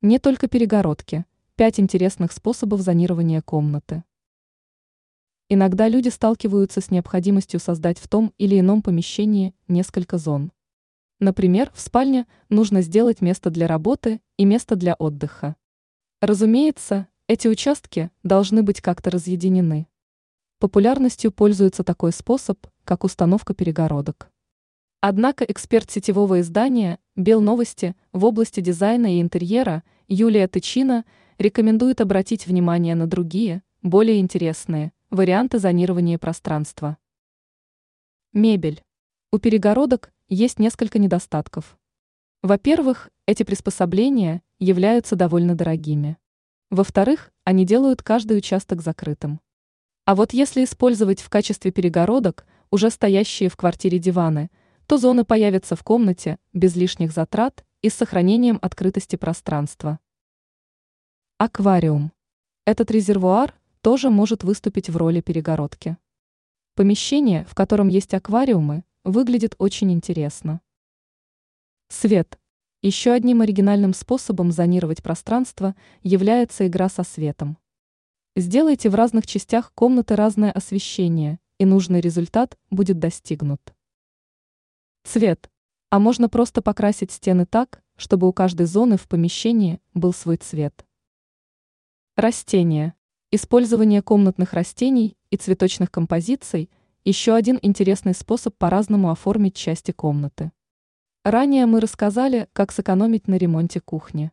Не только перегородки. Пять интересных способов зонирования комнаты. Иногда люди сталкиваются с необходимостью создать в том или ином помещении несколько зон. Например, в спальне нужно сделать место для работы и место для отдыха. Разумеется, эти участки должны быть как-то разъединены. Популярностью пользуется такой способ, как установка перегородок. Однако эксперт сетевого издания «Белновости» в области дизайна и интерьера Юлия Тычина рекомендует обратить внимание на другие, более интересные, варианты зонирования пространства. Мебель. У перегородок есть несколько недостатков. Во-первых, эти приспособления являются довольно дорогими. Во-вторых, они делают каждый участок закрытым. А вот если использовать в качестве перегородок уже стоящие в квартире диваны – то зоны появятся в комнате без лишних затрат и с сохранением открытости пространства. Аквариум. Этот резервуар тоже может выступить в роли перегородки. Помещение, в котором есть аквариумы, выглядит очень интересно. Свет. Еще одним оригинальным способом зонировать пространство является игра со светом. Сделайте в разных частях комнаты разное освещение, и нужный результат будет достигнут. Цвет. А можно просто покрасить стены так, чтобы у каждой зоны в помещении был свой цвет. Растения. Использование комнатных растений и цветочных композиций – еще один интересный способ по-разному оформить части комнаты. Ранее мы рассказали, как сэкономить на ремонте кухни.